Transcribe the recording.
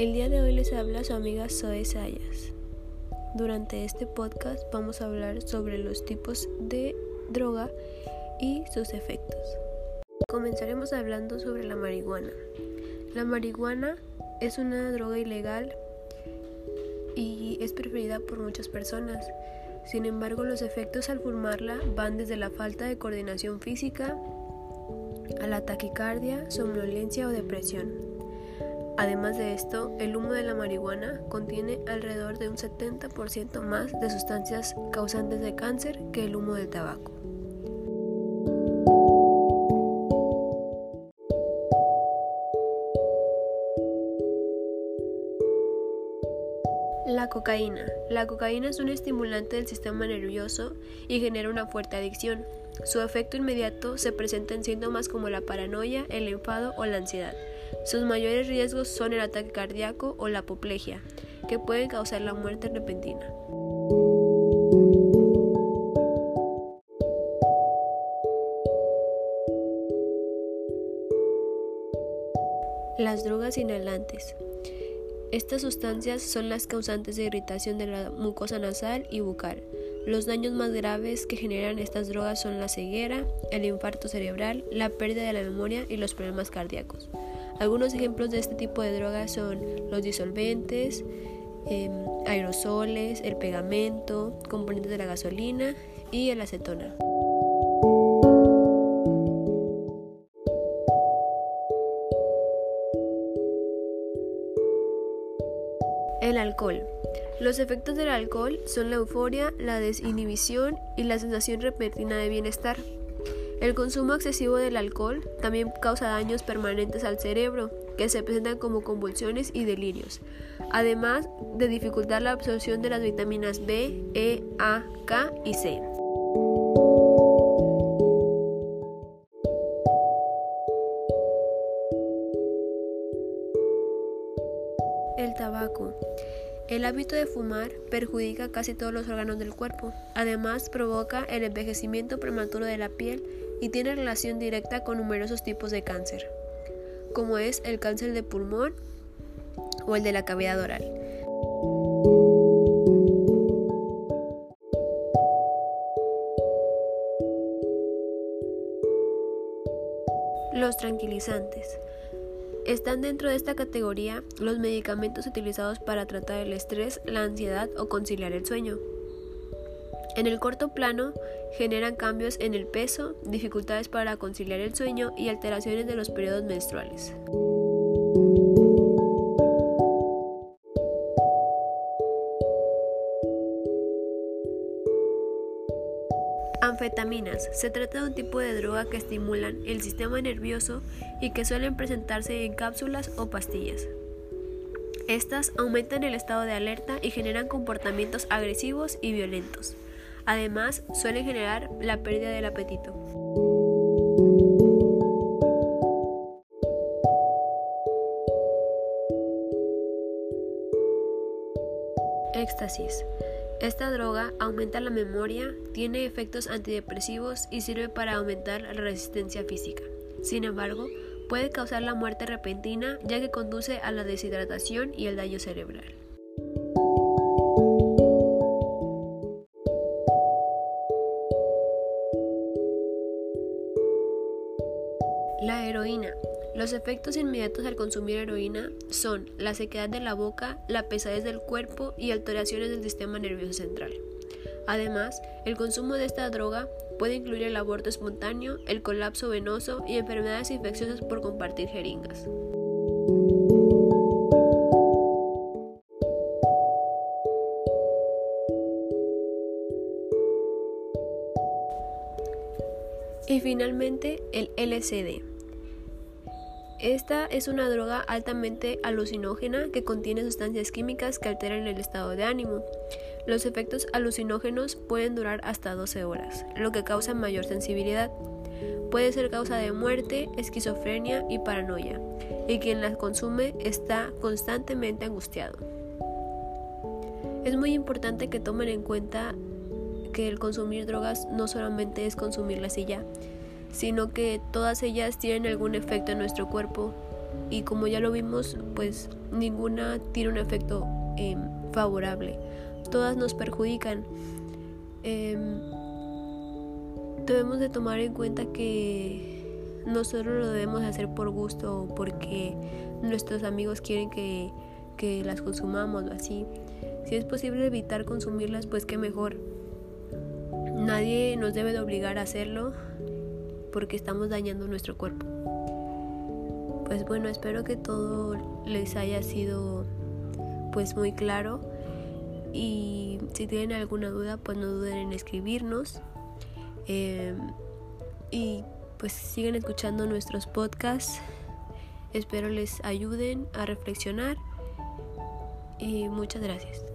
El día de hoy les habla su amiga Zoe Sayas. Durante este podcast vamos a hablar sobre los tipos de droga y sus efectos. Comenzaremos hablando sobre la marihuana. La marihuana es una droga ilegal y es preferida por muchas personas. Sin embargo, los efectos al fumarla van desde la falta de coordinación física a la taquicardia, somnolencia o depresión. Además de esto, el humo de la marihuana contiene alrededor de un 70% más de sustancias causantes de cáncer que el humo del tabaco. La cocaína. La cocaína es un estimulante del sistema nervioso y genera una fuerte adicción. Su efecto inmediato se presenta en síntomas como la paranoia, el enfado o la ansiedad. Sus mayores riesgos son el ataque cardíaco o la apoplejía, que pueden causar la muerte repentina. Las drogas inhalantes. Estas sustancias son las causantes de irritación de la mucosa nasal y bucal. Los daños más graves que generan estas drogas son la ceguera, el infarto cerebral, la pérdida de la memoria y los problemas cardíacos. Algunos ejemplos de este tipo de drogas son los disolventes, em, aerosoles, el pegamento, componentes de la gasolina y el acetona. El alcohol. Los efectos del alcohol son la euforia, la desinhibición y la sensación repentina de bienestar. El consumo excesivo del alcohol también causa daños permanentes al cerebro, que se presentan como convulsiones y delirios, además de dificultar la absorción de las vitaminas B, E, A, K y C. El hábito de fumar perjudica casi todos los órganos del cuerpo. Además, provoca el envejecimiento prematuro de la piel y tiene relación directa con numerosos tipos de cáncer, como es el cáncer de pulmón o el de la cavidad oral. Los tranquilizantes. Están dentro de esta categoría los medicamentos utilizados para tratar el estrés, la ansiedad o conciliar el sueño. En el corto plano generan cambios en el peso, dificultades para conciliar el sueño y alteraciones de los periodos menstruales. Anfetaminas. Se trata de un tipo de droga que estimulan el sistema nervioso y que suelen presentarse en cápsulas o pastillas. Estas aumentan el estado de alerta y generan comportamientos agresivos y violentos. Además, suelen generar la pérdida del apetito. Éxtasis. Esta droga aumenta la memoria, tiene efectos antidepresivos y sirve para aumentar la resistencia física. Sin embargo, puede causar la muerte repentina ya que conduce a la deshidratación y el daño cerebral. Los efectos inmediatos al consumir heroína son la sequedad de la boca, la pesadez del cuerpo y alteraciones del sistema nervioso central. Además, el consumo de esta droga puede incluir el aborto espontáneo, el colapso venoso y enfermedades infecciosas por compartir jeringas. Y finalmente el LCD. Esta es una droga altamente alucinógena que contiene sustancias químicas que alteran el estado de ánimo. Los efectos alucinógenos pueden durar hasta 12 horas, lo que causa mayor sensibilidad. Puede ser causa de muerte, esquizofrenia y paranoia, y quien las consume está constantemente angustiado. Es muy importante que tomen en cuenta que el consumir drogas no solamente es consumirlas y ya, sino que todas ellas tienen algún efecto en nuestro cuerpo y como ya lo vimos, pues ninguna tiene un efecto em, favorable. Todas nos perjudican. Em, debemos de tomar en cuenta que nosotros lo debemos hacer por gusto o porque nuestros amigos quieren que, que las consumamos o así. Si es posible evitar consumirlas, pues qué mejor. Nadie nos debe de obligar a hacerlo porque estamos dañando nuestro cuerpo. Pues bueno, espero que todo les haya sido pues muy claro. Y si tienen alguna duda pues no duden en escribirnos. Em, y pues sigan escuchando nuestros podcasts. Espero les ayuden a reflexionar. Y muchas gracias